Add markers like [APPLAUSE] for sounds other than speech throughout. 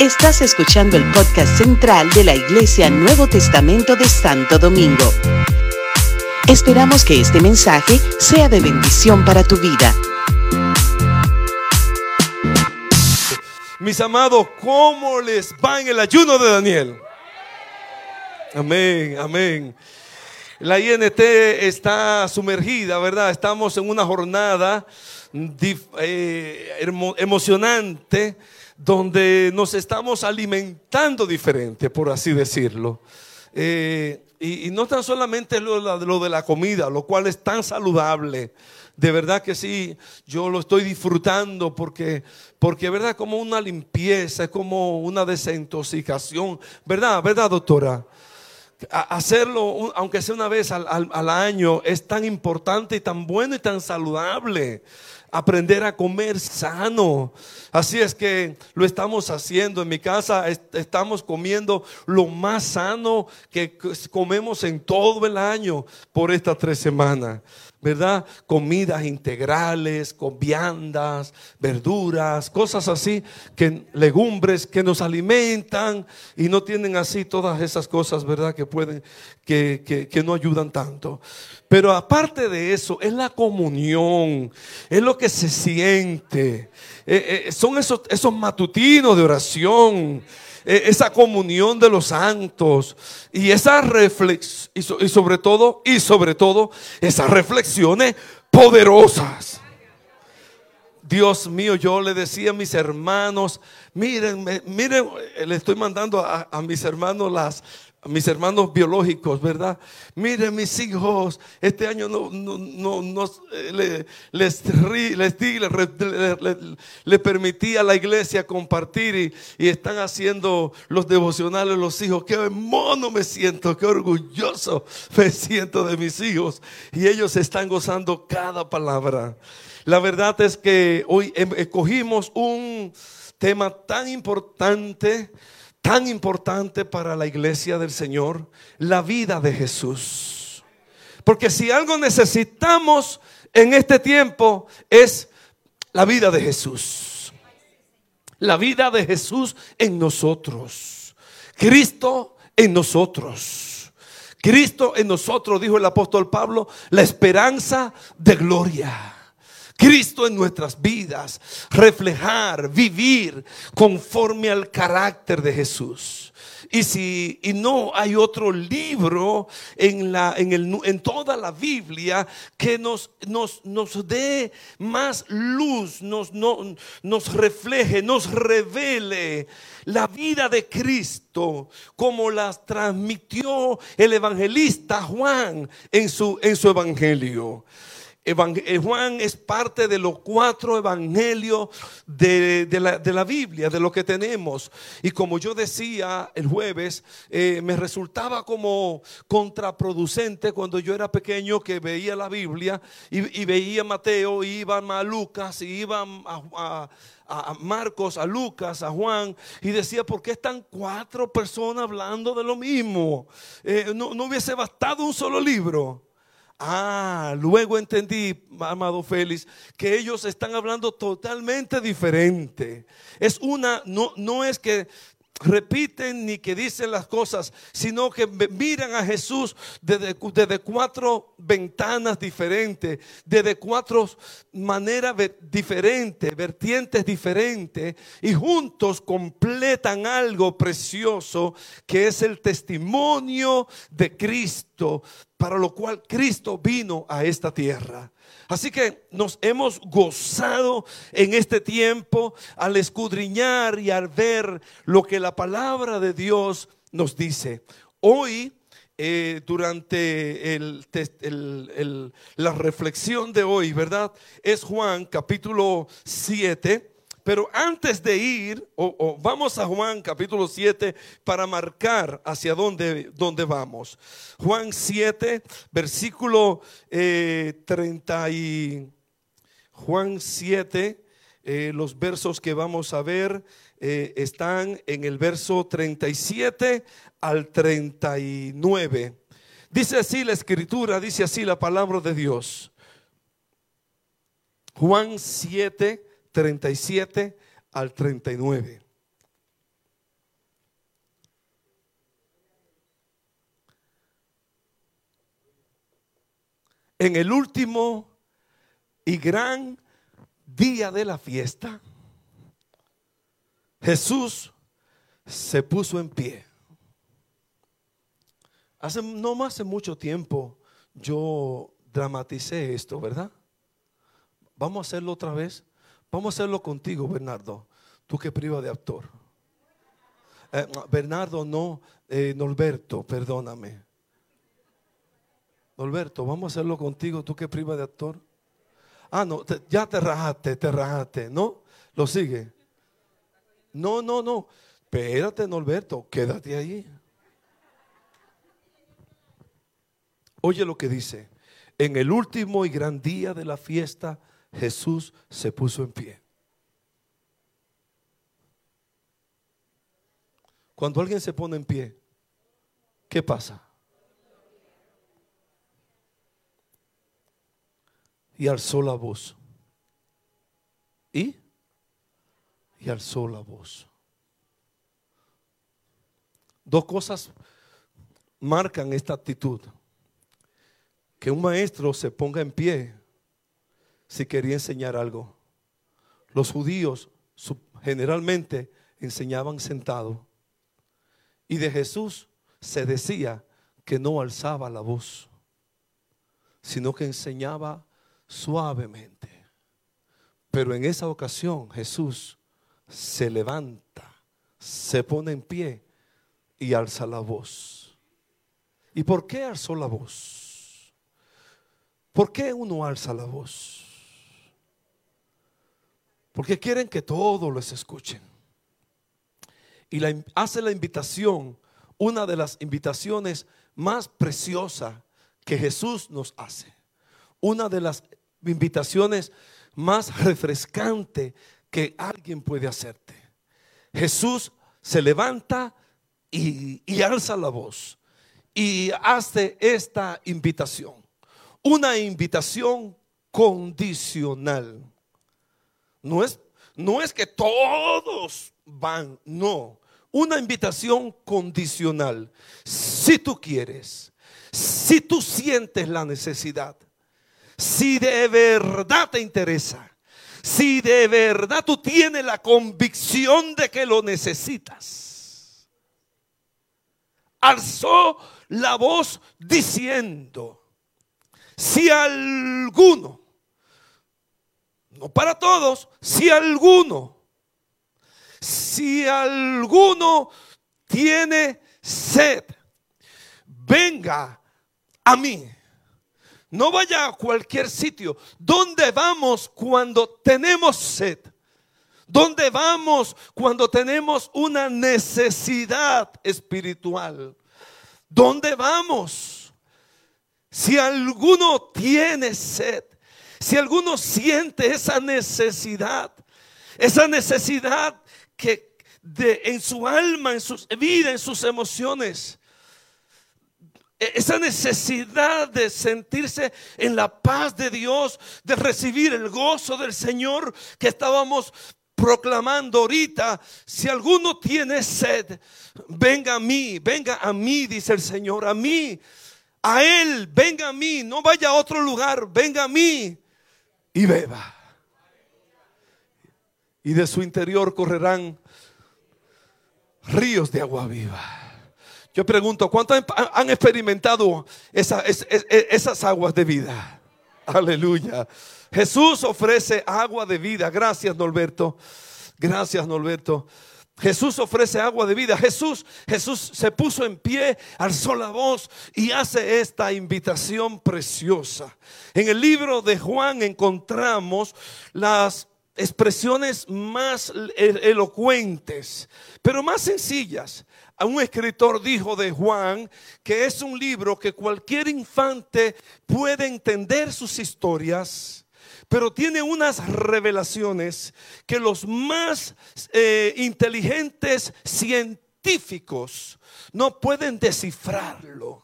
Estás escuchando el podcast central de la Iglesia Nuevo Testamento de Santo Domingo. Esperamos que este mensaje sea de bendición para tu vida. Mis amados, ¿cómo les va en el ayuno de Daniel? Amén, amén. La INT está sumergida, ¿verdad? Estamos en una jornada eh, emocionante donde nos estamos alimentando diferente, por así decirlo. Eh, y, no tan solamente lo, lo, de la comida, lo cual es tan saludable. De verdad que sí, yo lo estoy disfrutando porque, porque verdad, como una limpieza, es como una desintoxicación. ¿Verdad? ¿Verdad, doctora? Hacerlo, aunque sea una vez al, al año, es tan importante y tan bueno y tan saludable aprender a comer sano. Así es que lo estamos haciendo. En mi casa estamos comiendo lo más sano que comemos en todo el año por estas tres semanas. ¿verdad? Comidas integrales, con viandas, verduras, cosas así, que legumbres que nos alimentan y no tienen así todas esas cosas, ¿verdad? Que pueden, que, que, no ayudan tanto. Pero aparte de eso, es la comunión, es lo que se siente, eh, eh, son esos, esos matutinos de oración e, esa comunión de los santos y esa reflexión, y sobre todo, y sobre todo, esas reflexiones poderosas. Dios mío, yo le decía a mis hermanos, miren, miren, le estoy mandando a, a mis hermanos las, mis hermanos biológicos, ¿verdad? Miren mis hijos, este año no, no, no, eh, les, le, permití a la iglesia compartir y, y, están haciendo los devocionales los hijos. Qué mono me siento, qué orgulloso me siento de mis hijos. Y ellos están gozando cada palabra. La verdad es que hoy em, escogimos un tema tan importante tan importante para la iglesia del Señor, la vida de Jesús. Porque si algo necesitamos en este tiempo es la vida de Jesús. La vida de Jesús en nosotros. Cristo en nosotros. Cristo en nosotros, dijo el apóstol Pablo, la esperanza de gloria. Cristo en nuestras vidas, reflejar, vivir conforme al carácter de Jesús. Y si y no hay otro libro en, la, en, el, en toda la Biblia que nos, nos, nos dé más luz, nos, no, nos refleje, nos revele la vida de Cristo como las transmitió el evangelista Juan en su, en su evangelio. Eh, Juan es parte de los cuatro evangelios de, la, Biblia, de lo que tenemos. Y como yo decía el jueves, eh, me resultaba como contraproducente cuando yo era pequeño que veía la Biblia y, veía a Mateo, iba a Lucas, y iba a, Marcos, a Lucas, a Juan, y decía, ¿por qué están cuatro personas hablando de lo mismo? Eh, no, no hubiese bastado un solo libro. Ah, luego entendí, amado Félix, que ellos están hablando totalmente diferente. Es una, no, no es que repiten ni que dicen las cosas, sino que miran a Jesús desde, desde, cuatro ventanas diferentes, desde cuatro maneras diferentes, vertientes diferentes, y juntos completan algo precioso que es el testimonio de Cristo para lo cual Cristo vino a esta tierra. Así que nos hemos gozado en este tiempo al escudriñar y al ver lo que la palabra de Dios nos dice. Hoy, eh, durante la reflexión de hoy, ¿verdad? Es Juan capítulo 7 pero antes de ir, o, vamos a Juan capítulo 7 para marcar hacia dónde, dónde vamos. Juan 7, versículo 30 eh, y Juan 7, eh, los versos que vamos a ver eh, están en el verso 37 al 39. Dice así la escritura, dice así la palabra de Dios. Juan 7, 37 al 39. En el último y gran día de la fiesta, Jesús se puso en pie. Hace, no más hace mucho tiempo yo dramaticé esto, ¿verdad? Vamos a hacerlo otra vez. Vamos a hacerlo contigo, Bernardo. Tú que priva de actor. Eh, Bernardo, no, eh, Norberto, perdóname. Norberto, vamos a hacerlo contigo, tú que priva de actor. Ah, no, ya te rajaste, te rajaste, ¿no? Lo sigue. No, no, no. Espérate, Norberto, quédate ahí. Oye lo que dice. En el último y gran día de la fiesta, Jesús se puso en pie. Cuando alguien se pone en pie, ¿qué pasa? Y alzó la voz. ¿Y? Y alzó la voz. Dos cosas marcan esta actitud. Que un maestro se ponga en pie si quería enseñar algo. Los judíos generalmente enseñaban sentado. Y de Jesús se decía que no alzaba la voz, sino que enseñaba suavemente. Pero en esa ocasión Jesús se levanta, se pone en pie y alza la voz. ¿Y por qué alzó la voz? ¿Por qué uno alza la voz? Porque quieren que todos les escuchen. Y hace la invitación, una de las invitaciones más preciosas que Jesús nos hace. Una de las invitaciones más refrescantes que alguien puede hacerte. Jesús se levanta y alza la voz y hace esta invitación. Una invitación condicional. No es, no es que todos van, no. Una invitación condicional. Si tú quieres, si tú sientes la necesidad, si de verdad te interesa, si de verdad tú tienes la convicción de que lo necesitas. Alzó la voz diciendo, si alguno, no para todos, si alguno, si alguno tiene sed, venga a mí. No vaya a cualquier sitio. ¿Dónde vamos cuando tenemos sed? ¿Dónde vamos cuando tenemos una necesidad espiritual? ¿Dónde vamos? Si alguno tiene sed, si alguno siente esa necesidad, esa necesidad que de, en su alma, en su vida, en sus emociones, e-, esa necesidad de sentirse en la paz de Dios, de recibir el gozo del Señor que estábamos proclamando ahorita, si alguno tiene sed, venga a mí, venga a mí, dice el Señor, a mí, a Él, venga a mí, no vaya a otro lugar, venga a mí y beba. Y de su interior correrán ríos de agua viva. Yo pregunto, ¿cuántos han experimentado esas aguas de vida? Aleluya. Jesús ofrece agua de vida. Gracias, Norberto. Gracias, Norberto. Jesús ofrece agua de vida. Jesús, Jesús se puso en pie, alzó la voz y hace esta invitación preciosa. En el libro de Juan encontramos las expresiones más elocuentes, pero más sencillas un escritor dijo de Juan que es un libro que cualquier infante puede entender sus historias, pero tiene unas revelaciones que los más eh, inteligentes científicos no pueden descifrarlo.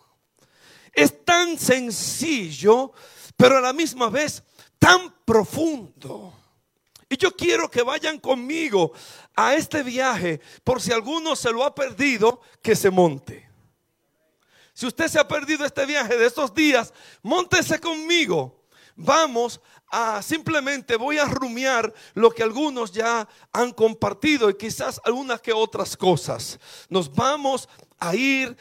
Es tan sencillo, pero a la misma vez tan profundo. Y yo quiero que vayan conmigo a este viaje, por si alguno se lo ha perdido, que se monte. Si usted se ha perdido este viaje de estos días, montese conmigo. Vamos simplemente voy a rumiar lo que algunos ya han compartido y quizás algunas que otras cosas. Nos vamos a ir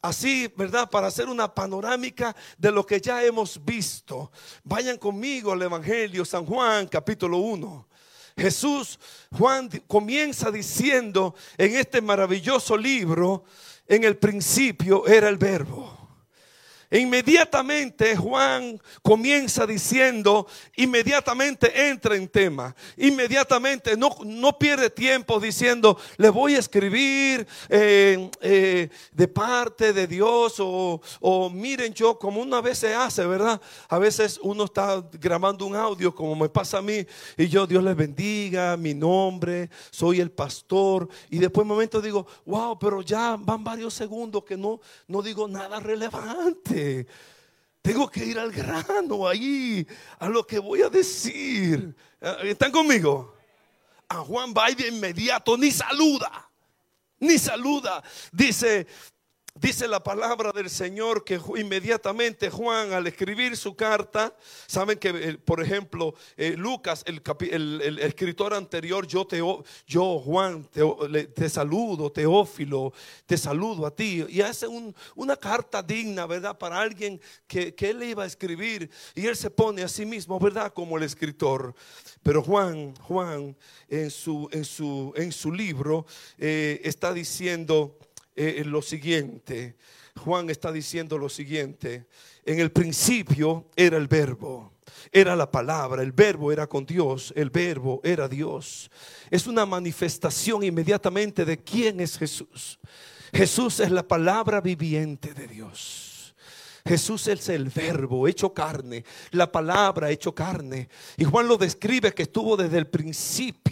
así, ¿verdad? Para hacer una panorámica de lo que ya hemos visto. Vayan conmigo al Evangelio San Juan capítulo 1. Jesús, Juan comienza diciendo en este maravilloso libro, en el principio era el verbo. Inmediatamente Juan comienza diciendo, inmediatamente entra en tema, inmediatamente no, no pierde tiempo diciendo, le voy a escribir eh, eh, de parte de Dios o, o, miren yo como una vez se hace, ¿verdad? A veces uno está grabando un audio como me pasa a mí y yo, Dios les bendiga, mi nombre, soy el pastor y después un momento digo, wow, pero ya van varios segundos que no, no digo nada relevante. Tengo que ir al grano ahí, a lo que voy a decir. ¿Están conmigo? A Juan va de inmediato, ni saluda, ni saluda. Dice, Dice la palabra del Señor que inmediatamente Juan al escribir su carta, saben que eh, por ejemplo eh, Lucas, el, escritor anterior, yo, te, yo Juan, te, saludo, Teófilo, te saludo a ti. Y hace una carta digna, ¿verdad? Para alguien que, él iba a escribir. Y él se pone a sí mismo, ¿verdad? Como el escritor. Pero Juan, Juan en su, en su, en su libro eh, está diciendo eh, lo siguiente. Juan está diciendo lo siguiente. En el principio era el verbo, era la palabra, el verbo era con Dios, el verbo era Dios. Es una manifestación inmediatamente de quién es Jesús. Jesús es la palabra viviente de Dios. Jesús es el verbo hecho carne, la palabra hecho carne. Y Juan lo describe que estuvo desde el principio.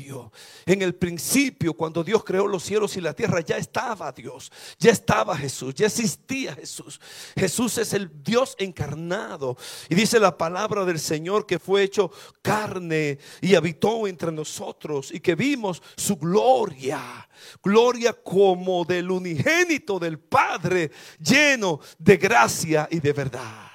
En el principio, cuando Dios creó los cielos y la tierra, ya estaba Dios, ya estaba Jesús, ya existía Jesús. Jesús es el Dios encarnado. Y dice la palabra del Señor que fue hecho carne y habitó entre nosotros y que vimos su gloria. Gloria como del unigénito del Padre, lleno de gracia y de verdad.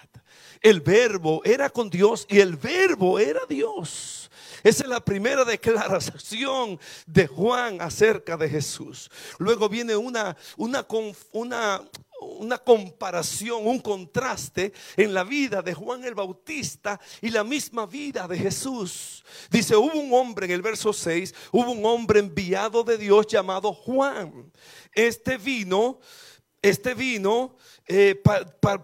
El verbo era con Dios y el verbo era Dios. Esa es la primera declaración de Juan acerca de Jesús. Luego viene una, una, una, comparación, un contraste en la vida de Juan el Bautista y la misma vida de Jesús. Dice, hubo un hombre en el verso 6, hubo un hombre enviado de Dios llamado Juan. Este vino, este vino eh,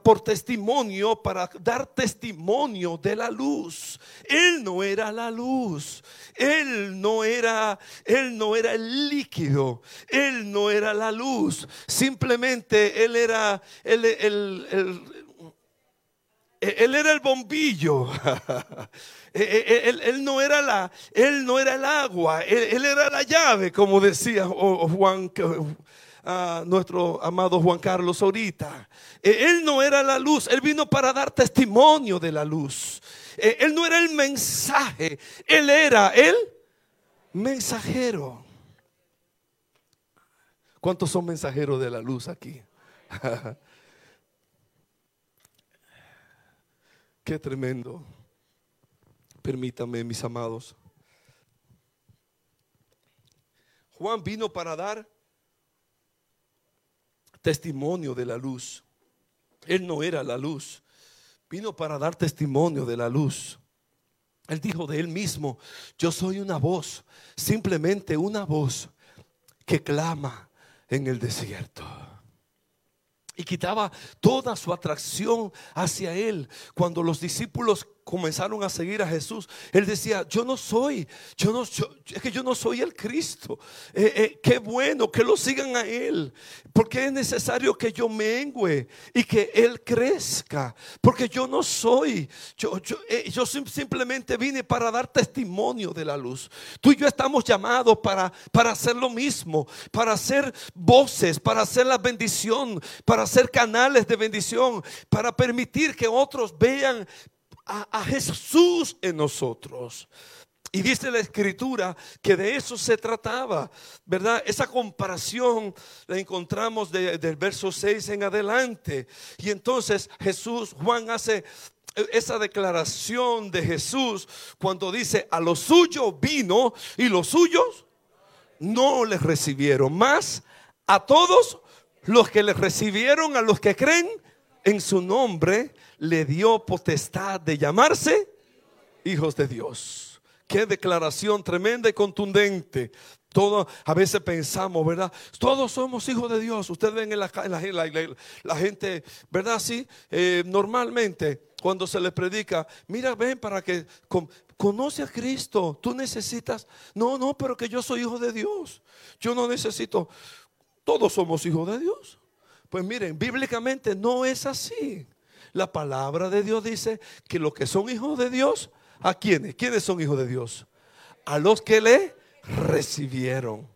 por testimonio, para dar testimonio de la luz. Él no era la luz, él no era, él no era el líquido, él no era la luz. Simplemente él era el, él era el bombillo. [LAUGHS] él, no era la, él no era el agua. Él, era la llave, como decía Juan, nuestro amado Juan Carlos ahorita. Eh, él no era la luz, él vino para dar testimonio de la luz. Eh, él no era el mensaje, él era el mensajero. ¿Cuántos son mensajeros de la luz aquí? [LAUGHS] Qué tremendo. Permítame, mis amados. Juan vino para dar testimonio de la luz. Él no era la luz. Vino para dar testimonio de la luz. Él dijo de él mismo, yo soy una voz, simplemente una voz que clama en el desierto. Y quitaba toda su atracción hacia él. Cuando los discípulos comenzaron a seguir a Jesús, él decía, yo no soy, yo no, es que yo no soy el Cristo. Eh, eh, qué bueno que lo sigan a él, porque es necesario que yo mengüe y que él crezca, porque yo no soy, yo, yo, eh, yo simplemente vine para dar testimonio de la luz. Tú y yo estamos llamados para, para hacer lo mismo, para hacer voces, para hacer la bendición, para hacer canales de bendición, para permitir que otros vean a, Jesús en nosotros. Y dice la escritura que de eso se trataba, ¿verdad? Esa comparación la encontramos del verso 6 en adelante. Y entonces Jesús, Juan hace esa declaración de Jesús cuando dice, a los suyos vino y los suyos no les recibieron. Más a todos los que les recibieron, a los que creen en su nombre, le dio potestad de llamarse hijos de Dios. Qué declaración tremenda y contundente. Todo, a veces pensamos, ¿verdad? Todos somos hijos de Dios. Ustedes ven en la, gente, ¿verdad? Sí, eh, normalmente cuando se les predica, mira, ven para que conoce a Cristo. Tú necesitas, no, no, pero que yo soy hijo de Dios. Yo no necesito, todos somos hijos de Dios. Pues miren, bíblicamente no es así. La palabra de Dios dice que los que son hijos de Dios ¿A quiénes? ¿Quiénes son hijos de Dios? A los que le recibieron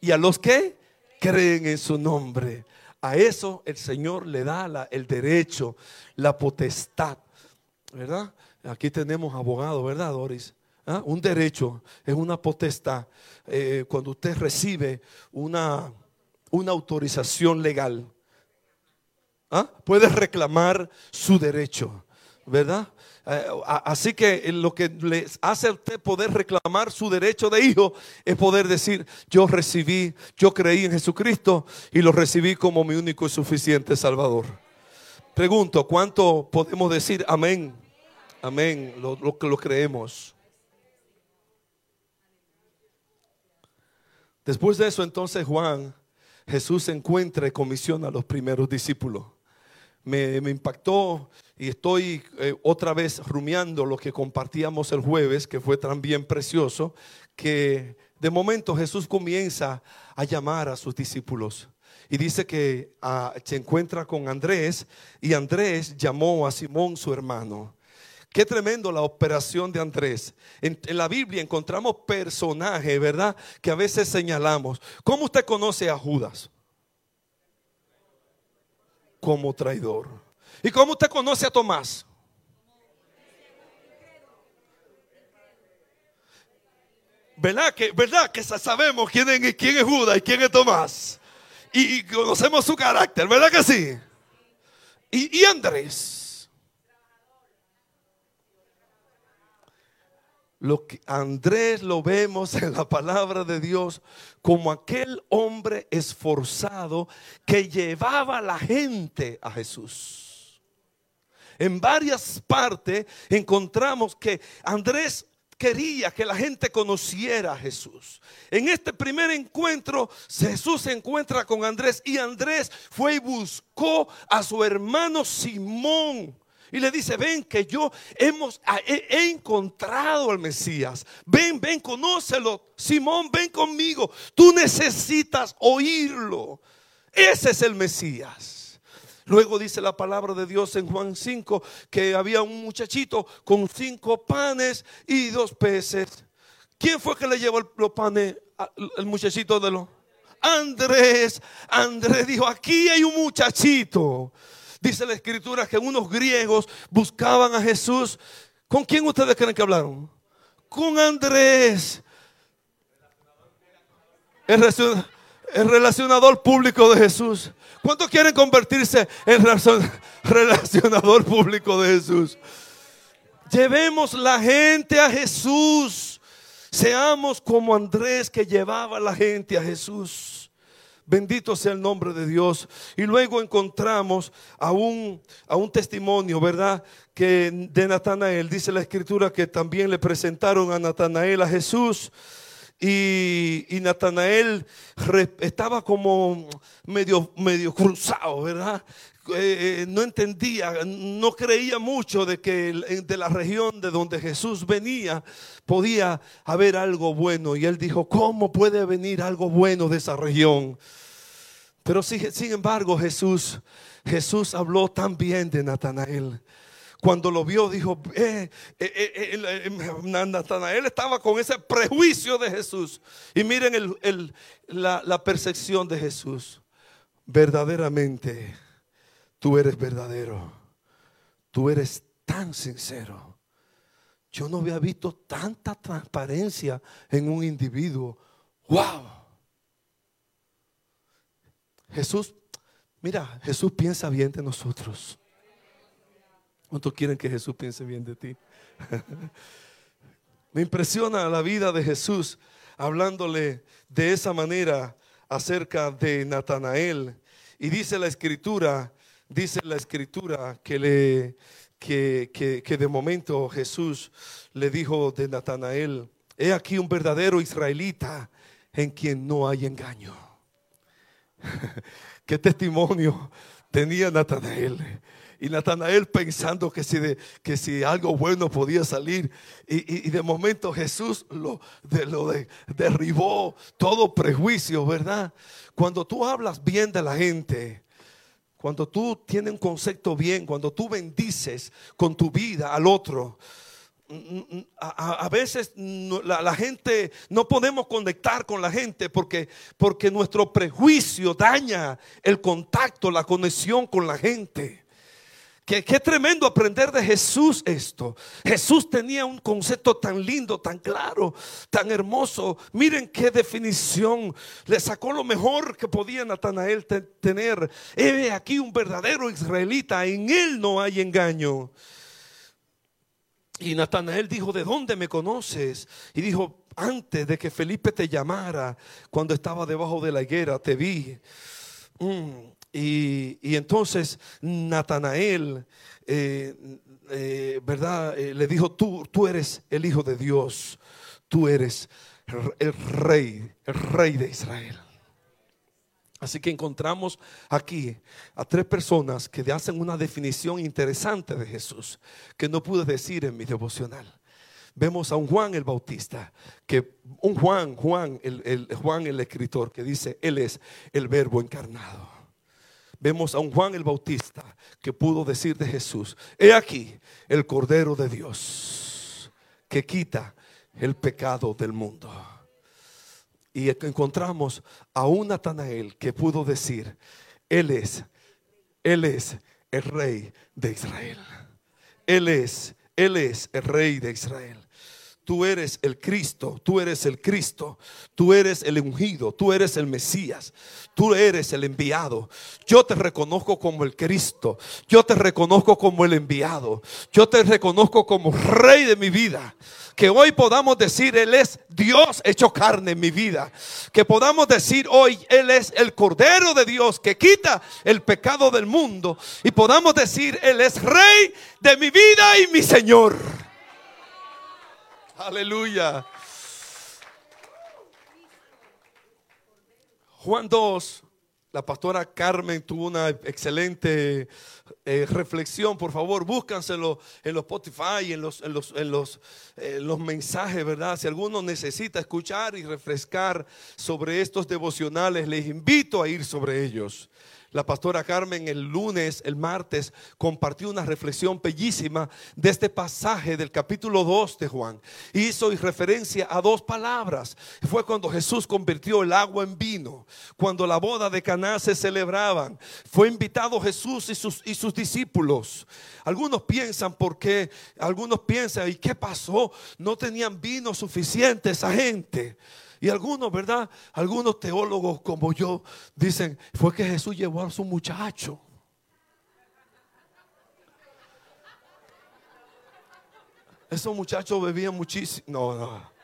y a los que creen en su nombre. A eso el Señor le da el derecho, la potestad, ¿verdad? Aquí tenemos abogado, ¿verdad, Doris? ¿Ah? Un derecho es una potestad. Eh, cuando usted recibe una, una autorización legal, ¿ah? puede reclamar su derecho, ¿verdad? Eh, así que lo que le hace a usted poder reclamar su derecho de hijo es poder decir, yo recibí, yo creí en Jesucristo y lo recibí como mi único y suficiente Salvador. Pregunto, ¿cuánto podemos decir amén? Amén, lo, que lo creemos. Después de eso, entonces Juan, Jesús encuentra y comisiona a los primeros discípulos. Me, impactó y estoy eh, otra vez rumiando lo que compartíamos el jueves, que fue también precioso, que de momento Jesús comienza a llamar a sus discípulos. Y dice que ah, se encuentra con Andrés y Andrés llamó a Simón su hermano. Qué tremendo la operación de Andrés. En, en, la Biblia encontramos personajes, ¿verdad? Que a veces señalamos. ¿Cómo usted conoce a Judas? Como traidor. ¿Y cómo usted conoce a Tomás? ¿Verdad que, verdad que sabemos quién es, quién es Judas y quién es Tomás? Y, conocemos su carácter, ¿verdad que sí? Y, y Andrés. Lo que Andrés lo vemos en la palabra de Dios como aquel hombre esforzado que llevaba a la gente a Jesús en varias partes encontramos que Andrés quería que la gente conociera a Jesús. En este primer encuentro, Jesús se encuentra con Andrés y Andrés fue y buscó a su hermano Simón. Y le dice, ven que yo hemos, he, encontrado al Mesías. Ven, ven, conócelo. Simón, ven conmigo. Tú necesitas oírlo. Ese es el Mesías. Luego dice la palabra de Dios en Juan 5 que había un muchachito con cinco panes y dos peces. ¿Quién fue que le llevó los panes al muchachito de los? Andrés. Andrés dijo, aquí hay un muchachito. Dice la escritura que unos griegos buscaban a Jesús. ¿Con quién ustedes creen que hablaron? Con Andrés. El relacionador público de Jesús. ¿Cuántos quieren convertirse en relacionador público de Jesús? Llevemos la gente a Jesús. Seamos como Andrés que llevaba la gente a Jesús. Bendito sea el nombre de Dios. Y luego encontramos a un, a un testimonio, ¿verdad? Que de Natanael. Dice la escritura que también le presentaron a Natanael a Jesús. Y, Natanael estaba como medio, medio cruzado, ¿verdad? Eh, eh, no entendía, no creía mucho de que de la región de donde Jesús venía podía haber algo bueno. Y él dijo, ¿cómo puede venir algo bueno de esa región? Pero sin embargo Jesús, Jesús habló también de Natanael. Cuando lo vio, dijo, eh, eh, eh, Natanael estaba con ese prejuicio de Jesús. Y miren la percepción de Jesús. Verdaderamente, tú eres verdadero. Tú eres tan sincero. yo no había visto tanta transparencia en un individuo. ¡Wow! Jesús, mira, Jesús piensa bien de nosotros. ¿Cuántos quieren que Jesús piense bien de ti? [LAUGHS] Me impresiona la vida de Jesús hablándole de esa manera acerca de Natanael. Y dice la escritura, dice la escritura que le que, que, de momento Jesús le dijo de Natanael, he aquí un verdadero israelita en quien no hay engaño. [LAUGHS] Qué testimonio tenía Natanael. Y Natanael pensando que si, de, que si algo bueno podía salir. Y, de momento Jesús lo, de, lo derribó todo prejuicio, ¿verdad? Cuando tú hablas bien de la gente, cuando tú tienes un concepto bien, cuando tú bendices con tu vida al otro, a, veces la, gente no podemos conectar con la gente porque, porque nuestro prejuicio daña el contacto, la conexión con la gente. Qué, tremendo aprender de Jesús esto. Jesús tenía un concepto tan lindo, tan claro, tan hermoso. Miren qué definición. Le sacó lo mejor que podía Natanael tener. He aquí un verdadero israelita. En él no hay engaño. Y Natanael dijo, ¿de dónde me conoces? Y dijo, antes de que Felipe te llamara, cuando estaba debajo de la higuera, te vi. Mm. Y, entonces Natanael, eh, eh, ¿verdad? Eh, le dijo, tú, tú eres el Hijo de Dios, tú eres el rey, el rey de Israel. Así que encontramos aquí a tres personas que hacen una definición interesante de Jesús que no pude decir en mi devocional. Vemos a un Juan el Bautista, que un Juan, Juan, el Juan el escritor, que dice, Él es el verbo encarnado vemos a un Juan el Bautista que pudo decir de Jesús, he aquí el Cordero de Dios que quita el pecado del mundo. Y encontramos a un Natanael que pudo decir, Él es, Él es el rey de Israel. Él es, Él es el rey de Israel tú eres el Cristo, tú eres el Cristo, tú eres el ungido, tú eres el Mesías, tú eres el enviado. Yo te reconozco como el Cristo, yo te reconozco como el enviado, yo te reconozco como rey de mi vida. Que hoy podamos decir, Él es Dios hecho carne en mi vida. Que podamos decir hoy, Él es el Cordero de Dios que quita el pecado del mundo. Y podamos decir, Él es Rey de mi vida y mi Señor. Aleluya. Juan 2, la pastora Carmen tuvo una excelente eh, reflexión. Por favor, búscanselo en los Spotify, en los, en los, en los, los mensajes, ¿verdad? Si alguno necesita escuchar y refrescar sobre estos devocionales, les invito a ir sobre ellos. La pastora Carmen el lunes, el martes, compartió una reflexión bellísima de este pasaje del capítulo 2 de Juan. Hizo referencia a dos palabras. Fue cuando Jesús convirtió el agua en vino, cuando la boda de Caná se celebraban. Fue invitado Jesús y sus, y sus discípulos. Algunos piensan por qué, algunos piensan, ¿y qué pasó? No tenían vino suficiente esa gente. Y algunos, ¿verdad? Algunos teólogos como yo dicen, fue que Jesús llevó a su muchacho. Esos muchachos bebían muchísimo. No, no.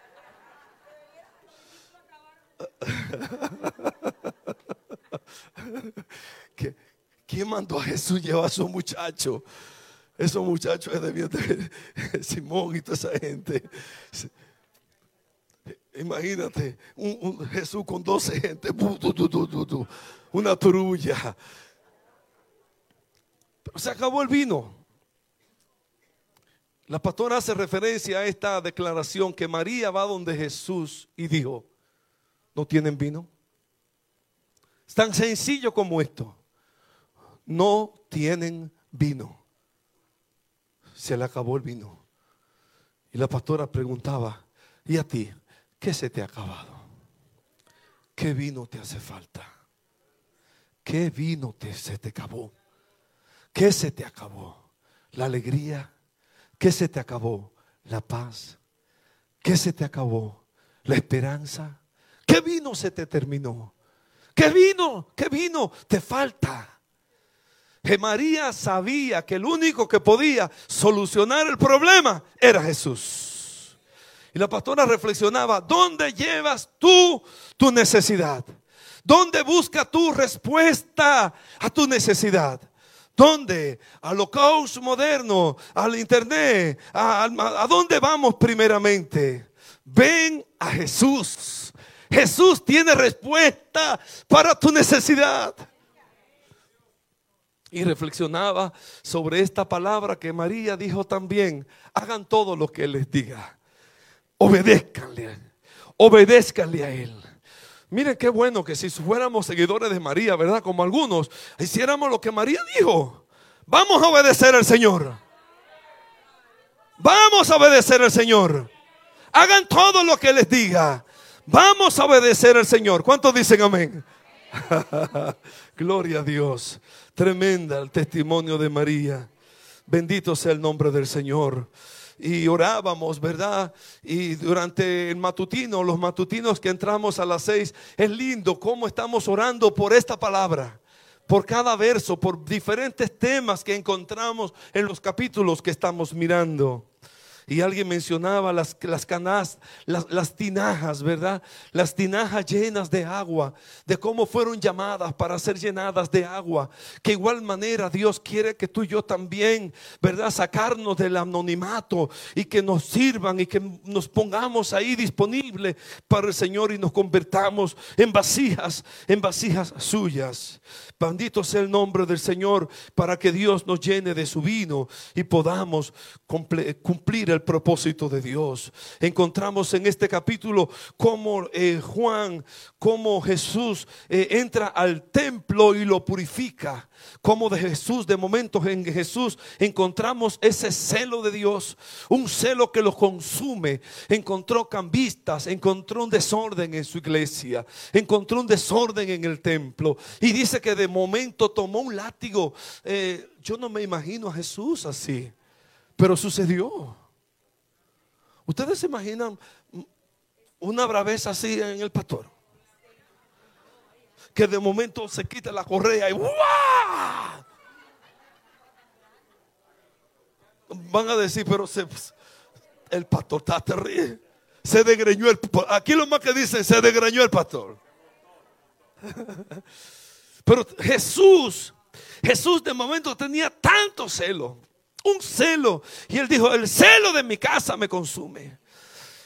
[LAUGHS] ¿Quién mandó a Jesús llevar a su muchacho? Esos muchachos de Simón y toda esa gente. Imagínate, un, Jesús con 12 gente, una trulla. Pero se acabó el vino. La pastora hace referencia a esta declaración que María va donde Jesús y dijo, ¿no tienen vino? Es tan sencillo como esto. No tienen vino. Se le acabó el vino. Y la pastora preguntaba, ¿y a ti? ¿Qué se te ha acabado? ¿Qué vino te hace falta? ¿Qué vino te, se te acabó? ¿Qué se te acabó? ¿La alegría? ¿Qué se te acabó? la paz. ¿Qué se te acabó? La esperanza. ¿Qué vino se te terminó? ¿Qué vino? ¿Qué vino? Te falta. Que María sabía que el único que podía solucionar el problema era Jesús. Y la pastora reflexionaba, ¿dónde llevas tú tu necesidad? ¿Dónde busca tu respuesta a tu necesidad? ¿Dónde? Al caos moderno, al internet. A, a, dónde vamos primeramente? Ven a Jesús. Jesús tiene respuesta para tu necesidad. Y reflexionaba sobre esta palabra que María dijo también. Hagan todo lo que Él les diga. Obedézcanle. Obedézcanle a Él. Miren qué bueno que si fuéramos seguidores de María, ¿verdad? Como algunos, hiciéramos lo que María dijo. Vamos a obedecer al Señor. Vamos a obedecer al Señor. Hagan todo lo que les diga. Vamos a obedecer al Señor. ¿Cuántos dicen amén? [LAUGHS] Gloria a Dios. Tremenda el testimonio de María. Bendito sea el nombre del Señor y orábamos, ¿verdad? Y durante el matutino, los matutinos que entramos a las seis, es lindo cómo estamos orando por esta palabra por cada verso, por diferentes temas que encontramos en los capítulos que estamos mirando. Y alguien mencionaba las, las las, las, tinajas, ¿verdad? Las tinajas llenas de agua, de cómo fueron llamadas para ser llenadas de agua. Que igual manera Dios quiere que tú y yo también, ¿verdad? Sacarnos del anonimato y que nos sirvan y que nos pongamos ahí disponible para el Señor y nos convertamos en vasijas, en vasijas suyas. Bendito sea el nombre del Señor para que Dios nos llene de su vino y podamos cumplir el propósito de Dios. Encontramos en este capítulo cómo eh, Juan, cómo Jesús eh, entra al templo y lo purifica. Como de Jesús, de momentos en Jesús encontramos ese celo de Dios, un celo que lo consume. Encontró cambistas, encontró un desorden en su iglesia, encontró un desorden en el templo. Y dice que de momento tomó un látigo. Eh, yo no me imagino a Jesús así, pero sucedió. ¿Ustedes se imaginan una braveza así en el pastor? Que de momento se quita la correa y Van a decir, pero el pastor está terrible. Se degreñó el Aquí lo más que dicen, se degreñó el pastor. [LAUGHS] Pero Jesús, Jesús de momento tenía tanto celo un celo. Y él dijo, el celo de mi casa me consume.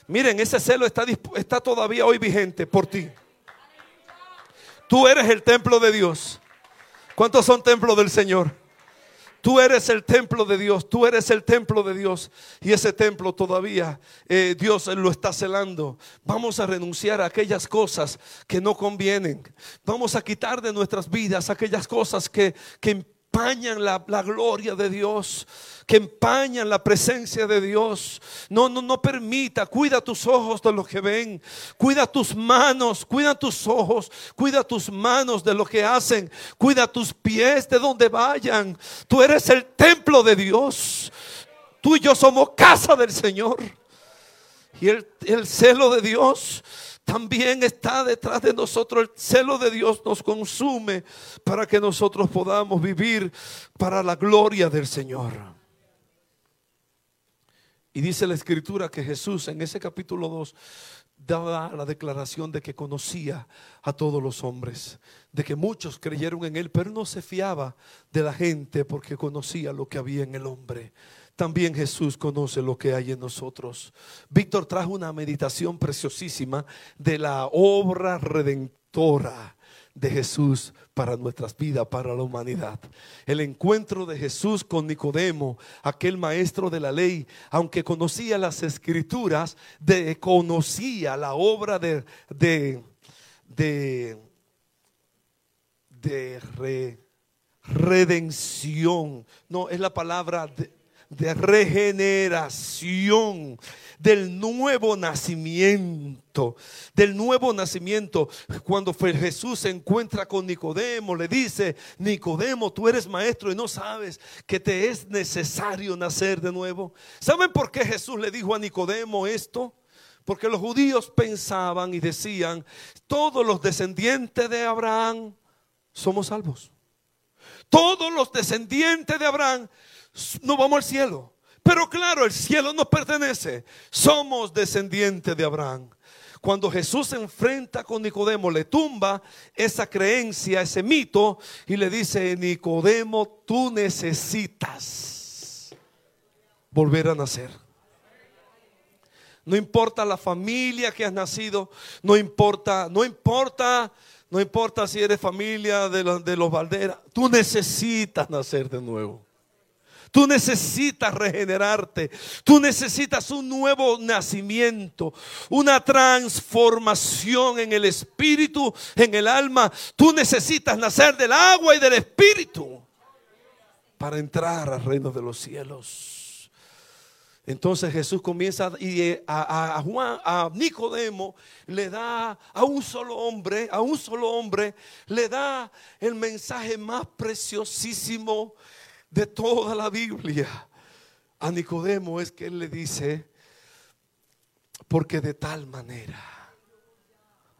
Miren, ese celo está, está todavía hoy vigente por ti. Tú eres el templo de Dios. ¿Cuántos son templos del Señor? Tú eres el templo de Dios, tú eres el templo de Dios y ese templo todavía eh, Dios lo está celando. Vamos a renunciar a aquellas cosas que no convienen. Vamos a quitar de nuestras vidas aquellas cosas que, que empañan la, gloria de Dios, que empañan la presencia de Dios. No, no, no permita, cuida tus ojos de lo que ven, cuida tus manos, cuida tus ojos, cuida tus manos de lo que hacen, cuida tus pies de donde vayan. Tú eres el templo de Dios. Tú y yo somos casa del Señor. Y el, el celo de Dios también está detrás de nosotros. El celo de Dios nos consume para que nosotros podamos vivir para la gloria del Señor. Y dice la escritura que Jesús en ese capítulo 2 daba la declaración de que conocía a todos los hombres, de que muchos creyeron en él, pero no se fiaba de la gente porque conocía lo que había en el hombre también Jesús conoce lo que hay en nosotros. Víctor trajo una meditación preciosísima de la obra redentora de Jesús para nuestras vidas, para la humanidad. El encuentro de Jesús con Nicodemo, aquel maestro de la ley, aunque conocía las escrituras, de, conocía la obra de, de, de, de redención. No, es la palabra de, de regeneración, del nuevo nacimiento, del nuevo nacimiento. Cuando Jesús se encuentra con Nicodemo, le dice, Nicodemo, tú eres maestro y no sabes que te es necesario nacer de nuevo. ¿Saben por qué Jesús le dijo a Nicodemo esto? Porque los judíos pensaban y decían, todos los descendientes de Abraham somos salvos. Todos los descendientes de Abraham no vamos al cielo. Pero claro, el cielo nos pertenece. Somos descendientes de Abraham. Cuando Jesús se enfrenta con Nicodemo, le tumba esa creencia, ese mito, y le dice, Nicodemo, tú necesitas volver a nacer. No importa la familia que has nacido, no importa, no importa no importa si eres familia de los, de los Valderas, tú necesitas nacer de nuevo. Tú necesitas regenerarte. Tú necesitas un nuevo nacimiento, una transformación en el espíritu, en el alma. Tú necesitas nacer del agua y del espíritu para entrar al reino de los cielos. Entonces Jesús comienza y eh, a, a, Juan, a Nicodemo, le da a un solo hombre, a un solo hombre, le da el mensaje más preciosísimo de toda la Biblia. A Nicodemo es que él le dice, porque de tal manera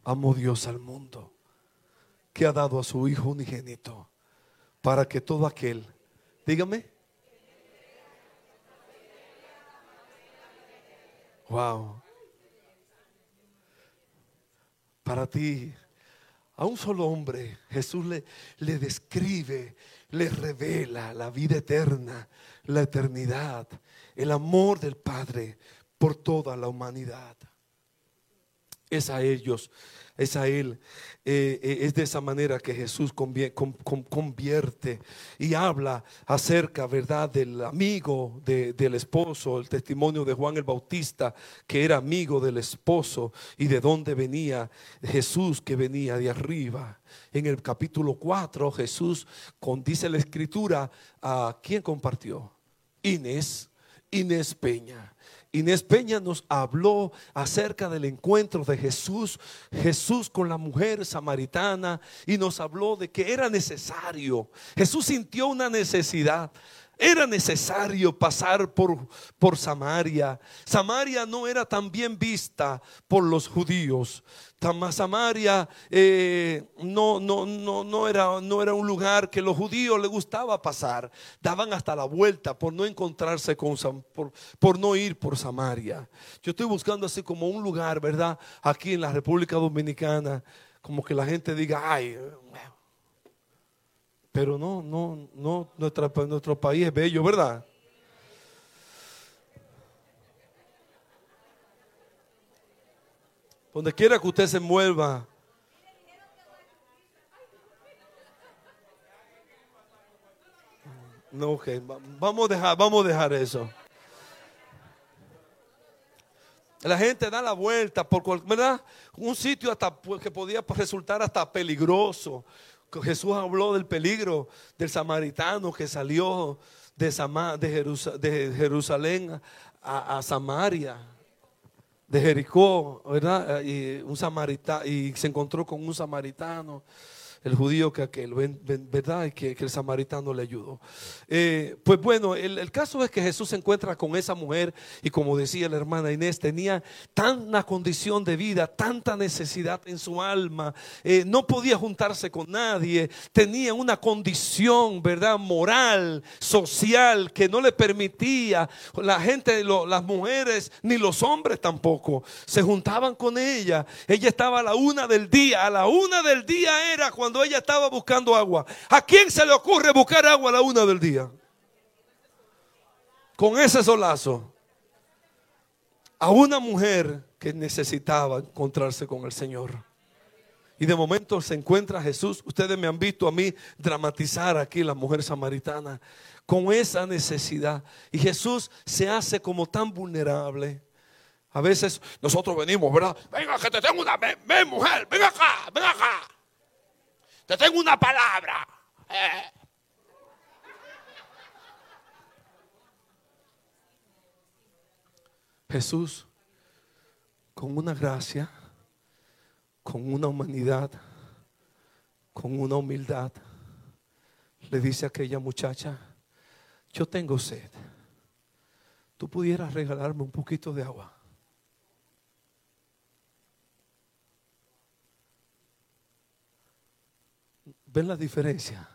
amó Dios al mundo, que ha dado a su Hijo unigénito, para que todo aquel, dígame, Wow. Para ti, a un solo hombre, Jesús le, le describe, le revela la vida eterna, la eternidad, el amor del Padre por toda la humanidad. Es a ellos es a Él. Eh, eh, es de esa manera que Jesús convierte y habla acerca, ¿verdad?, del amigo del esposo, el testimonio de Juan el Bautista, que era amigo del esposo y de dónde venía Jesús, que venía de arriba. En el capítulo 4, Jesús, con, dice la escritura, ¿a quién compartió? Inés, Inés Peña. Inés Peña nos habló acerca del encuentro de Jesús, Jesús con la mujer samaritana, y nos habló de que era necesario. Jesús sintió una necesidad. Era necesario pasar por, por Samaria. Samaria no era tan bien vista por los judíos. Samaria eh, no, no, no, no, era, no era un lugar que los judíos les gustaba pasar. Daban hasta la vuelta por no encontrarse con, por, por no ir por Samaria. Yo estoy buscando así como un lugar, ¿verdad? Aquí en la República Dominicana, como que la gente diga, ay, pero no, no, no, nuestro país es bello, ¿verdad? Donde quiera que usted se mueva. No, ok, vamos a dejar, vamos a dejar eso. La gente da la vuelta por ¿verdad? un sitio hasta que podía resultar hasta peligroso. Jesús habló del peligro del samaritano que salió de, Jerusalén a, Samaria, de Jericó, ¿verdad? Y, un y se encontró con un samaritano el judío que aquel, ¿verdad? Que, que el samaritano le ayudó. Eh, pues bueno, el, caso es que Jesús se encuentra con esa mujer y como decía la hermana Inés, tenía tanta condición de vida, tanta necesidad en su alma, eh, no podía juntarse con nadie, tenía una condición, ¿verdad? Moral, social, que no le permitía, la gente, las mujeres, ni los hombres tampoco, se juntaban con ella. Ella estaba a la una del día, a la una del día era cuando ella estaba buscando agua. ¿A quién se le ocurre buscar agua a la una del día? Con ese solazo. A una mujer que necesitaba encontrarse con el Señor. Y de momento se encuentra Jesús. Ustedes me han visto a mí dramatizar aquí la mujer samaritana con esa necesidad. Y Jesús se hace como tan vulnerable. A veces nosotros venimos, ¿verdad? Venga, que te tengo una. Mujer, ven acá, ven acá. Te tengo una palabra. Eh. Jesús, con una gracia, con una humanidad, con una humildad, le dice a aquella muchacha, yo tengo sed. ¿Tú pudieras regalarme un poquito de agua? ¿Ven la diferencia?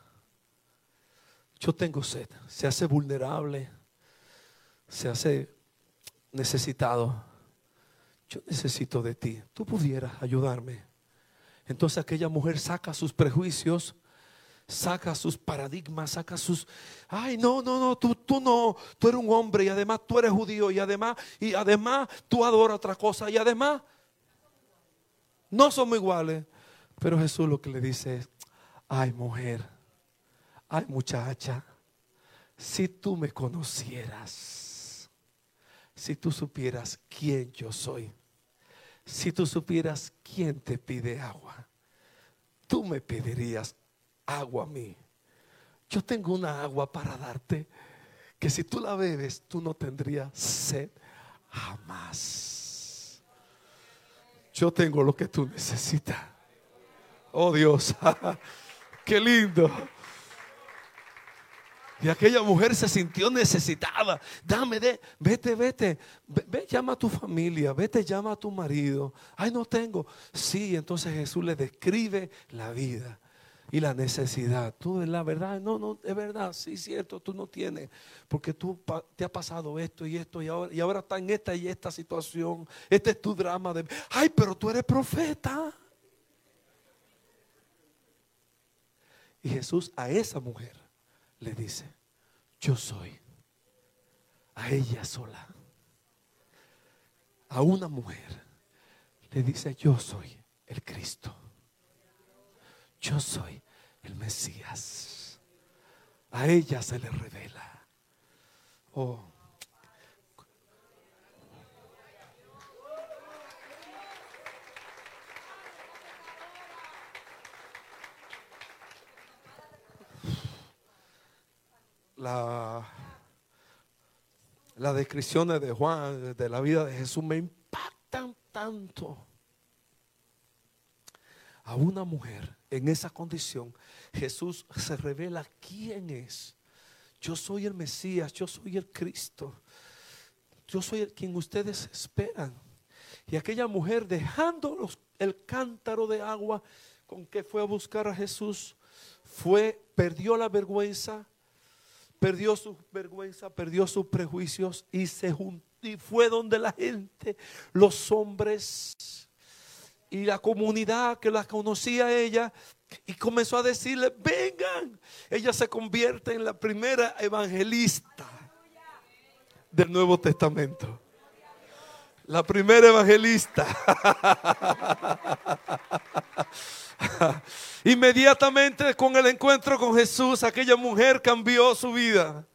Yo tengo sed. Se hace vulnerable. Se hace necesitado. Yo necesito de ti. Tú pudieras ayudarme. Entonces aquella mujer saca sus prejuicios saca sus paradigmas, saca sus, ay, no, no, no, tú, tú no, tú eres un hombre y además tú eres judío y además, y además tú adoras otra cosa y además no somos iguales. Pero Jesús lo que le dice es, ay mujer, ay muchacha, si tú me conocieras, si tú supieras quién yo soy, si tú supieras quién te pide agua, tú me pedirías agua a mí. Yo tengo una agua para darte que si tú la bebes, tú no tendrías sed jamás. Yo tengo lo que tú necesitas. Oh Dios, [LAUGHS] qué lindo. Y aquella mujer se sintió necesitada. Dame, de, vete, vete. Ve, llama a tu familia, vete, llama a tu marido. Ay, no tengo. Sí, entonces Jesús le describe la vida y la necesidad. Tú la verdad, no, no, es verdad, sí, cierto, tú no tienes, porque tú te ha pasado esto y esto y ahora, y ahora está en esta y esta situación. Este es tu drama de, ay, pero tú eres profeta. Y Jesús a esa mujer le dice, yo soy, a ella sola, a una mujer, le dice, yo soy el Cristo yo soy el Mesías. A ella se le revela. Oh. La, las descripciones de Juan, de la vida de Jesús, me impactan tanto. A una mujer en esa condición, Jesús se revela quién es. Yo soy el Mesías, yo soy el Cristo. Yo soy el quien ustedes esperan. Y aquella mujer dejando el cántaro de agua con que fue a buscar a Jesús, fue, perdió la vergüenza, perdió su vergüenza, perdió sus prejuicios y se juntó y fue donde la gente, los hombres, y la comunidad que la conocía ella y comenzó a decirle, vengan. Ella se convierte en la primera evangelista del Nuevo Testamento. La primera evangelista. Inmediatamente con el encuentro con Jesús, aquella mujer cambió su vida.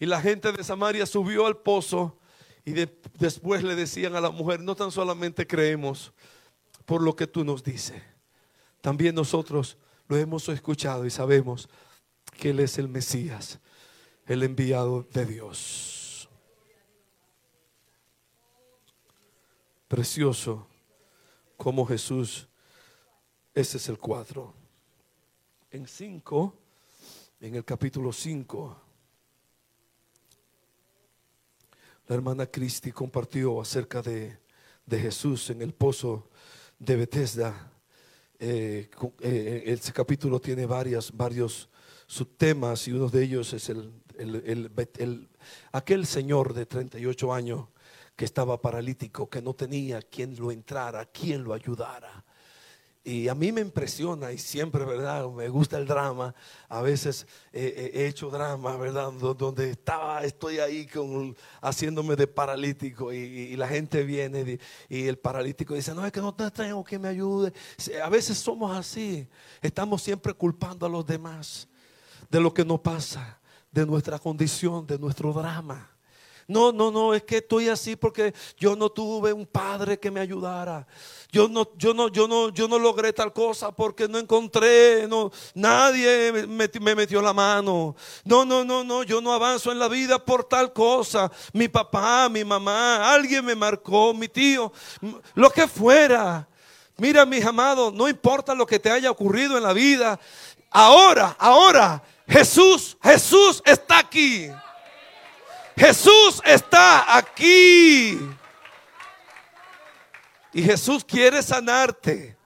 Y la gente de Samaria subió al pozo y después le decían a la mujer, no tan solamente creemos, por lo que tú nos dices. También nosotros lo hemos escuchado y sabemos que Él es el Mesías, el enviado de Dios. Precioso como Jesús, ese es el cuadro. En 5, en el capítulo 5, la hermana Cristi compartió acerca de, de Jesús en el pozo de Bethesda. Eh, eh, ese capítulo tiene varias, varios subtemas y uno de ellos es el, el, aquel señor de 38 años que estaba paralítico, que no tenía quien lo entrara, quien lo ayudara. Y a mí me impresiona y siempre, ¿verdad? Me gusta el drama. A veces he hecho drama, ¿verdad? Donde estaba, estoy ahí con, haciéndome de paralítico y, la gente viene y, el paralítico dice, no, es que no tengo que me ayude. A veces somos así. Estamos siempre culpando a los demás de lo que nos pasa, de nuestra condición, de nuestro drama No, no, no, es que estoy así porque yo no tuve un padre que me ayudara. Yo no, yo no, yo no, yo no logré tal cosa porque no encontré, no, nadie me, me metió la mano. No, no, no, no, yo no avanzo en la vida por tal cosa. Mi papá, mi mamá, alguien me marcó, mi tío, lo que fuera. Mira, mis amados, no importa lo que te haya ocurrido en la vida. Ahora, ahora, Jesús, Jesús está aquí. Jesús está aquí. Y Jesús quiere sanarte.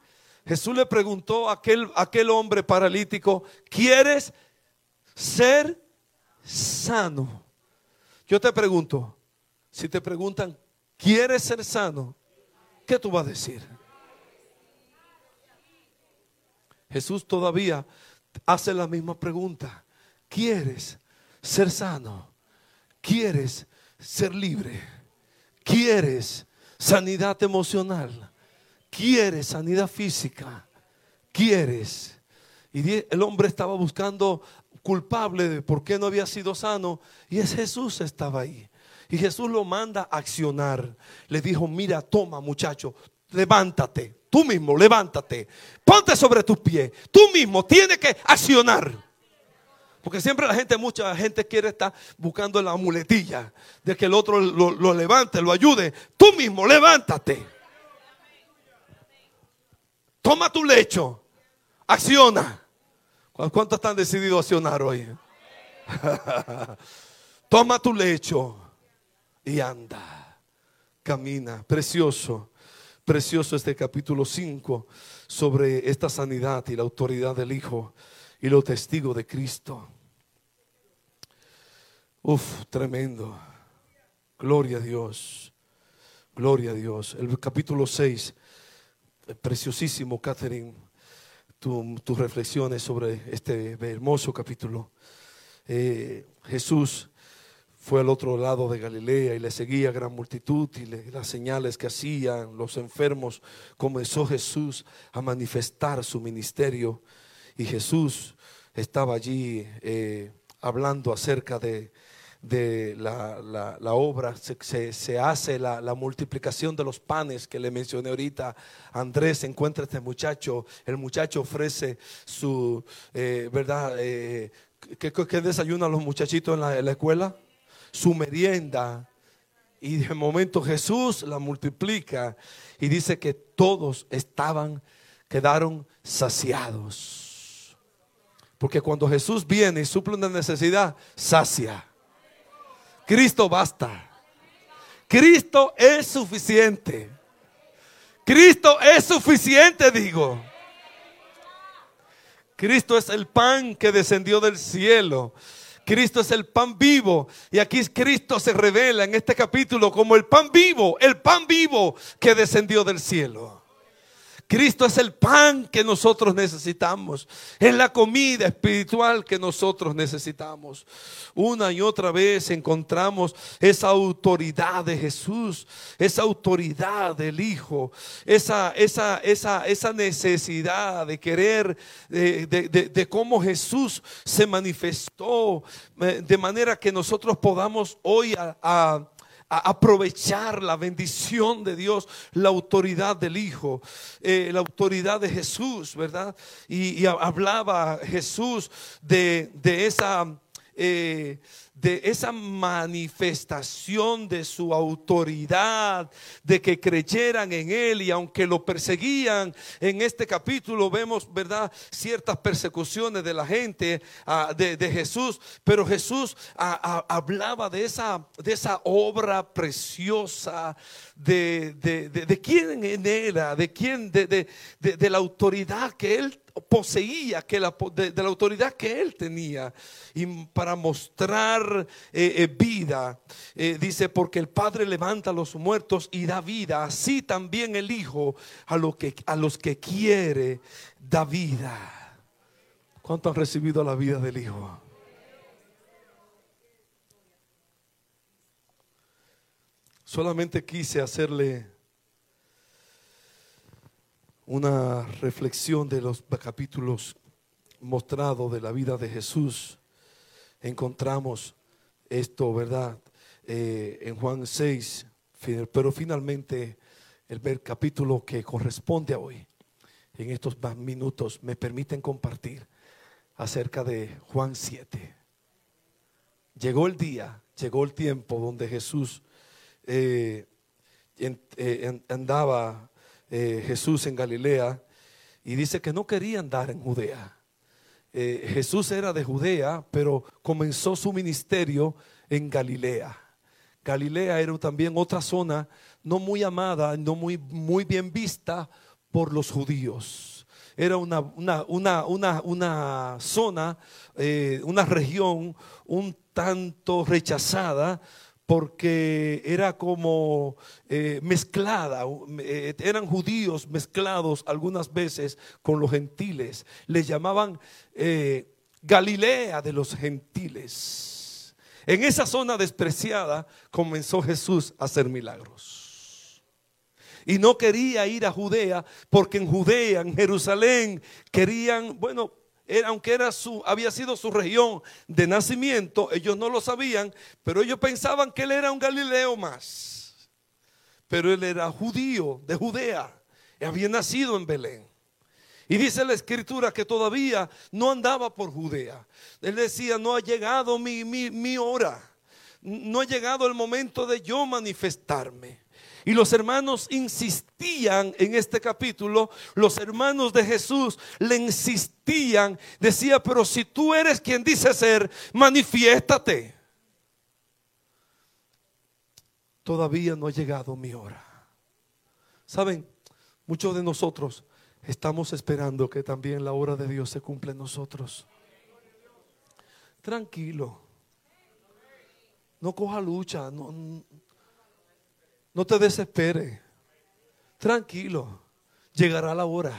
Jesús le preguntó a aquel, aquel hombre paralítico, ¿quieres ser sano? Yo te pregunto, si te preguntan, ¿quieres ser sano? ¿Qué tú vas a decir? Jesús todavía hace la misma pregunta. ¿Quieres ser sano? ¿Quieres ser libre? ¿Quieres sanidad emocional? ¿Quieres sanidad física? ¿Quieres? Y el hombre estaba buscando culpable de por qué no había sido sano y es Jesús estaba ahí. Y Jesús lo manda a accionar. Le dijo, mira, toma muchacho, levántate, tú mismo, levántate, ponte sobre tus pies, tú mismo tienes que accionar. Porque siempre la gente, mucha gente quiere estar buscando la muletilla de que el otro lo, levante, lo ayude. Tú mismo, levántate. Toma tu lecho, acciona. ¿Cuántos están decididos a accionar hoy? [LAUGHS] Toma tu lecho y anda, camina, precioso. Precioso este capítulo 5 sobre esta sanidad y la autoridad del Hijo y los testigos de Cristo. Uf, tremendo. Gloria a Dios. Gloria a Dios. El capítulo 6, preciosísimo, Catherine, tus reflexiones sobre este hermoso capítulo. Eh, Jesús fue al otro lado de Galilea y le seguía gran multitud y las señales que hacían los enfermos. Comenzó Jesús a manifestar su ministerio y Jesús estaba allí eh, hablando acerca de, la, obra, se, hace la, multiplicación de los panes que le mencioné ahorita. Andrés encuentra este muchacho, el muchacho ofrece su, eh, ¿verdad? Eh, ¿qué, ¿qué, desayunan los muchachitos en la escuela? su merienda. Y de momento Jesús la multiplica y dice que todos estaban, quedaron saciados. Porque cuando Jesús viene y suple una necesidad, sacia. Cristo basta. Cristo es suficiente. Cristo es suficiente, digo. Cristo es el pan que descendió del cielo Cristo es el pan vivo. Y aquí Cristo se revela en este capítulo como el pan vivo, el pan vivo que descendió del cielo. Cristo es el pan que nosotros necesitamos, es la comida espiritual que nosotros necesitamos. Una y otra vez encontramos esa autoridad de Jesús, esa autoridad del Hijo, esa, esa, esa, esa necesidad de querer, de, de cómo Jesús se manifestó, eh, de manera que nosotros podamos hoy a aprovechar la bendición de Dios, la autoridad del Hijo, eh, la autoridad de Jesús, ¿verdad? Y, hablaba Jesús de, de esa... Eh, de esa manifestación de su autoridad, de que creyeran en Él y aunque lo perseguían, en este capítulo vemos, ¿verdad?, ciertas persecuciones de la gente ah, de, Jesús, pero Jesús ah, ah, hablaba de esa, de esa obra preciosa de, de, de, quién era, de quién, de, la autoridad que Él poseía, que la, de, la autoridad que él tenía. Y para mostrar eh, eh, vida, eh, dice, porque el Padre levanta a los muertos y da vida, así también el Hijo a, que, a los que quiere da vida. ¿Cuánto han recibido la vida del Hijo? Solamente quise hacerle una reflexión de los capítulos mostrados de la vida de Jesús, encontramos esto, ¿verdad? eh, en Juan 6, pero finalmente el capítulo que corresponde a hoy, en estos minutos, me permiten compartir acerca de Juan 7. Llegó el día, llegó el tiempo donde Jesús eh, eh, andaba, Jesús en Galilea, y dice que no quería andar en Judea. Jesús era de Judea, pero comenzó su ministerio en Galilea. Galilea era también otra zona no muy amada, no muy, muy bien vista por los judíos. Era una, una, zona, eh, una región un tanto rechazada porque era como eh, mezclada, eh, eran judíos mezclados algunas veces con los gentiles. Les llamaban Galilea de los gentiles. En esa zona despreciada comenzó Jesús a hacer milagros. Y no quería ir a Judea porque en Judea, en Jerusalén, querían, bueno, aunque era su, había sido su región de nacimiento, ellos no lo sabían, pero ellos pensaban que él era un Galileo más. Pero él era judío de Judea, y había nacido en Belén. Y dice la escritura que todavía no andaba por Judea. Él decía, no ha llegado mi, mi, hora. No ha llegado el momento de yo manifestarme. Y los hermanos insistían en este capítulo, los hermanos de Jesús le insistían, decía, pero si tú eres quien dice ser, manifiéstate. Todavía no ha llegado mi hora. Saben, muchos de nosotros estamos esperando que también la hora de Dios se cumpla en nosotros. Tranquilo. No coja lucha. No, no te desespere. Tranquilo. Llegará la hora.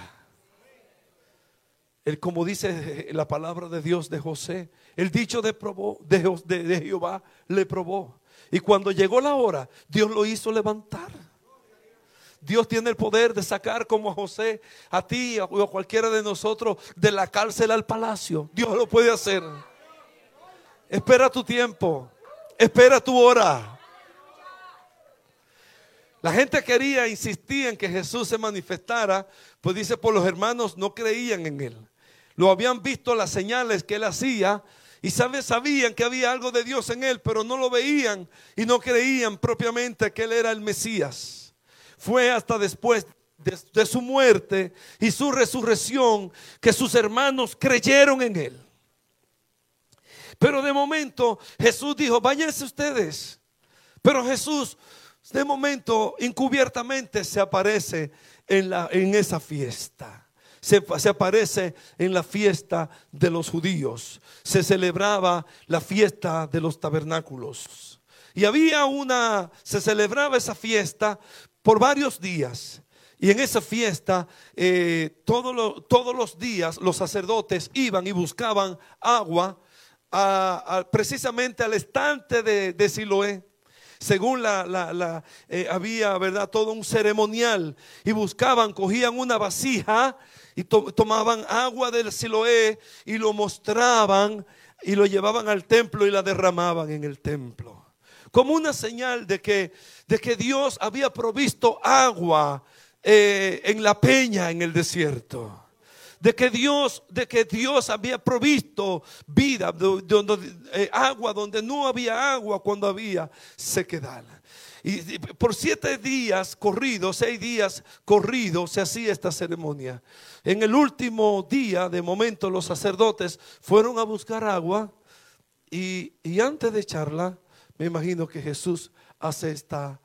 El, como dice la palabra de Dios de José, el dicho de, probó, de Jehová le probó. Y cuando llegó la hora, Dios lo hizo levantar. Dios tiene el poder de sacar como a José, a ti o a cualquiera de nosotros de la cárcel al palacio. Dios lo puede hacer. Espera tu tiempo. Espera tu hora. La gente quería, insistía en que Jesús se manifestara, pues dice, por los hermanos no creían en él. Lo habían visto las señales que él hacía y sabían que había algo de Dios en él, pero no lo veían y no creían propiamente que él era el Mesías fue hasta después de, su muerte y su resurrección que sus hermanos creyeron en él. Pero de momento Jesús dijo, váyanse ustedes. Pero Jesús de momento encubiertamente se aparece en, la, en esa fiesta. Se, aparece en la fiesta de los judíos. Se celebraba la fiesta de los tabernáculos. Y había una, se celebraba esa fiesta por varios días. Y en esa fiesta, eh, todos los días los sacerdotes iban y buscaban agua precisamente al estante de, Siloé. Según la, eh, había, ¿verdad? Todo un ceremonial. Y buscaban, cogían una vasija y tomaban agua del Siloé y lo mostraban y lo llevaban al templo y la derramaban en el templo como una señal de que, de que Dios había provisto agua eh, en la peña en el desierto. De que Dios, de que Dios había provisto vida, eh, agua donde no había agua cuando había sequedad. Y por siete días corridos, seis días corridos, se hacía esta ceremonia. En el último día, de momento, los sacerdotes fueron a buscar agua y, y antes de echarla, me imagino que Jesús hace esta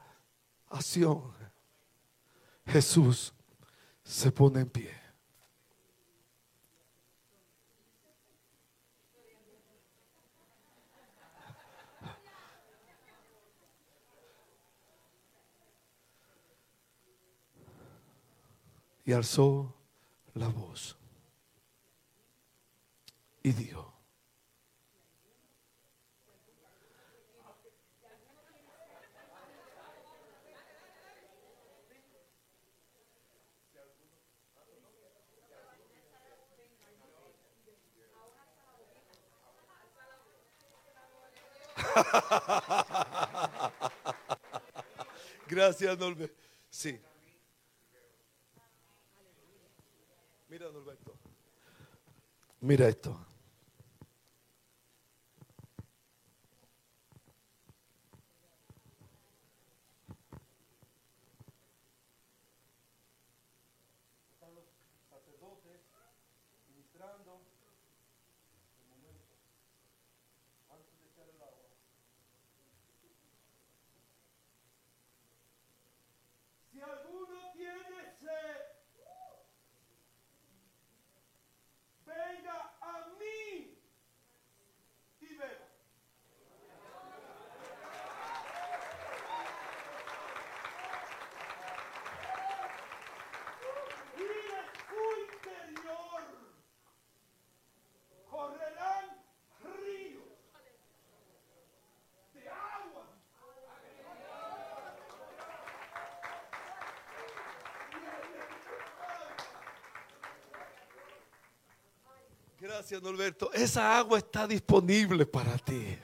acción. Jesús se pone en pie. Y alzó la voz y dijo, [LAUGHS] Gracias, Norberto. Sí. Mira, Norberto. Mira esto. Gracias, Norberto. Esa agua está disponible para ti.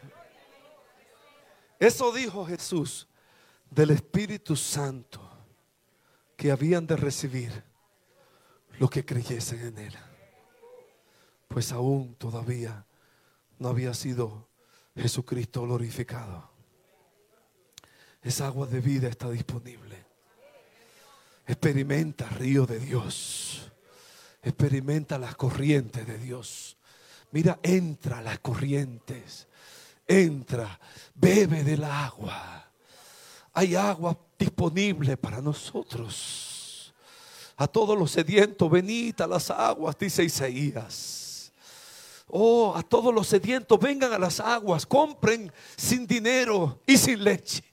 Eso dijo Jesús del Espíritu Santo que habían de recibir los que creyesen en Él. Pues aún todavía no había sido Jesucristo glorificado. Esa agua de vida está disponible. Experimenta río de Dios. Experimenta las corrientes de Dios. Mira, entra a las corrientes. Entra, bebe del agua. Hay agua disponible para nosotros. A todos los sedientos, venid a las aguas, dice Isaías. Oh, a todos los sedientos, vengan a las aguas, compren sin dinero y sin leche.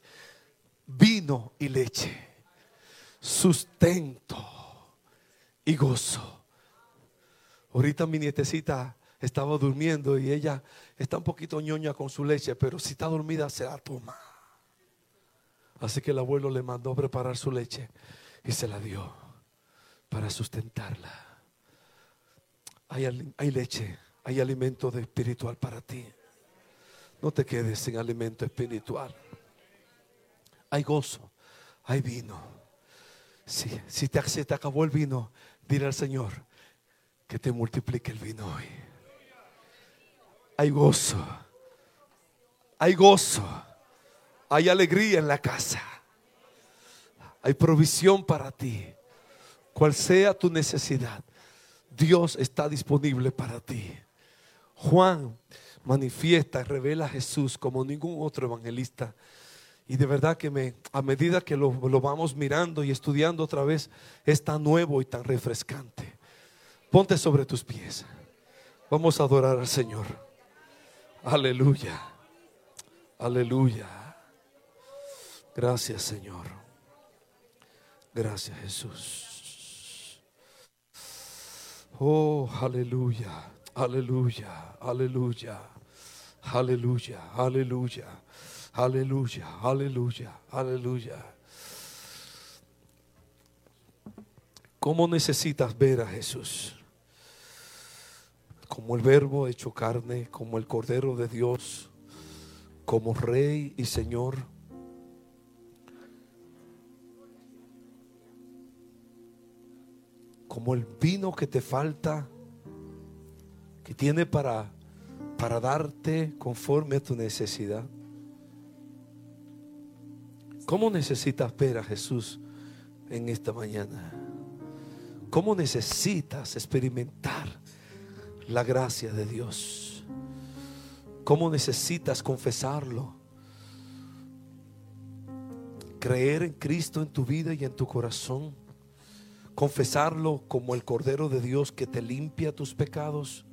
Vino y leche. Sustento y gozo Ahorita mi nietecita estaba durmiendo y ella está un poquito ñoña con su leche, pero si está dormida se la toma. Así que el abuelo le mandó preparar su leche y se la dio para sustentarla. Hay, leche, hay alimento espiritual para ti. No te quedes sin alimento espiritual. Hay gozo, hay vino. Si, si te, se te acabó el vino, dile al Señor, que te multiplique el vino hoy. Hay gozo, hay gozo, hay alegría en la casa, hay provisión para ti. Cual sea tu necesidad, Dios está disponible para ti. Juan manifiesta revela a Jesús como ningún otro evangelista. Y de verdad que me, a medida que lo, lo, vamos mirando y estudiando otra vez, es tan nuevo y tan refrescante. Ponte sobre tus pies. Vamos a adorar al Señor. Aleluya. Aleluya. Gracias Señor. Gracias Jesús. Oh, aleluya. Aleluya. Aleluya. Aleluya. Aleluya. Aleluya. Aleluya. Aleluya. ¿Cómo necesitas ver a Jesús? Como el verbo hecho carne, como el Cordero de Dios, como Rey y Señor. Como el vino que te falta, que tiene para, para darte conforme a tu necesidad. ¿Cómo necesitas ver a Jesús en esta mañana? ¿Cómo necesitas experimentar la gracia de Dios. ¿Cómo necesitas confesarlo? Creer en Cristo en tu vida y en tu corazón. Confesarlo como el Cordero de Dios que te limpia tus pecados.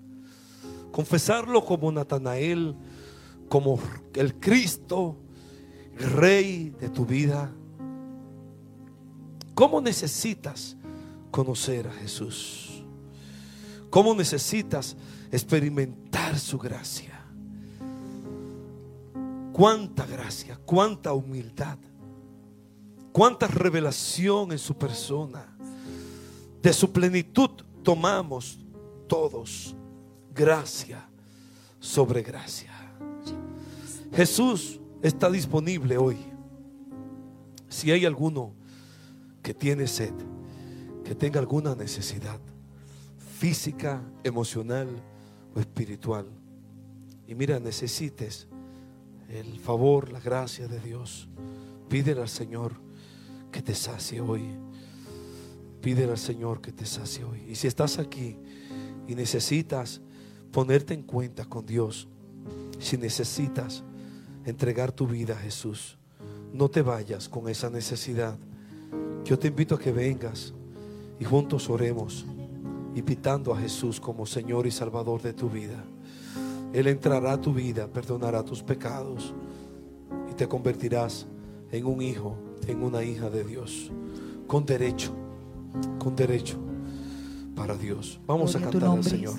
Confesarlo como Natanael, como el Cristo, Rey de tu vida. ¿Cómo necesitas conocer a Jesús? ¿Cómo necesitas experimentar su gracia? Cuánta gracia, cuánta humildad, cuánta revelación en su persona. De su plenitud tomamos todos gracia sobre gracia. Jesús está disponible hoy. Si hay alguno que tiene sed, que tenga alguna necesidad física, emocional o espiritual, y mira, necesites el favor, la gracia de Dios, pídele al Señor que te sacie hoy. Pídele al Señor que te sacie hoy. Y si estás aquí y necesitas ponerte en cuenta con Dios, si necesitas entregar tu vida a Jesús, no te vayas con esa necesidad. Yo te invito a que vengas y juntos oremos, invitando a Jesús como Señor y Salvador de tu vida. Él entrará a tu vida, perdonará tus pecados y te convertirás en un hijo, en una hija de Dios, con derecho, con derecho para Dios. Vamos a cantar al Señor.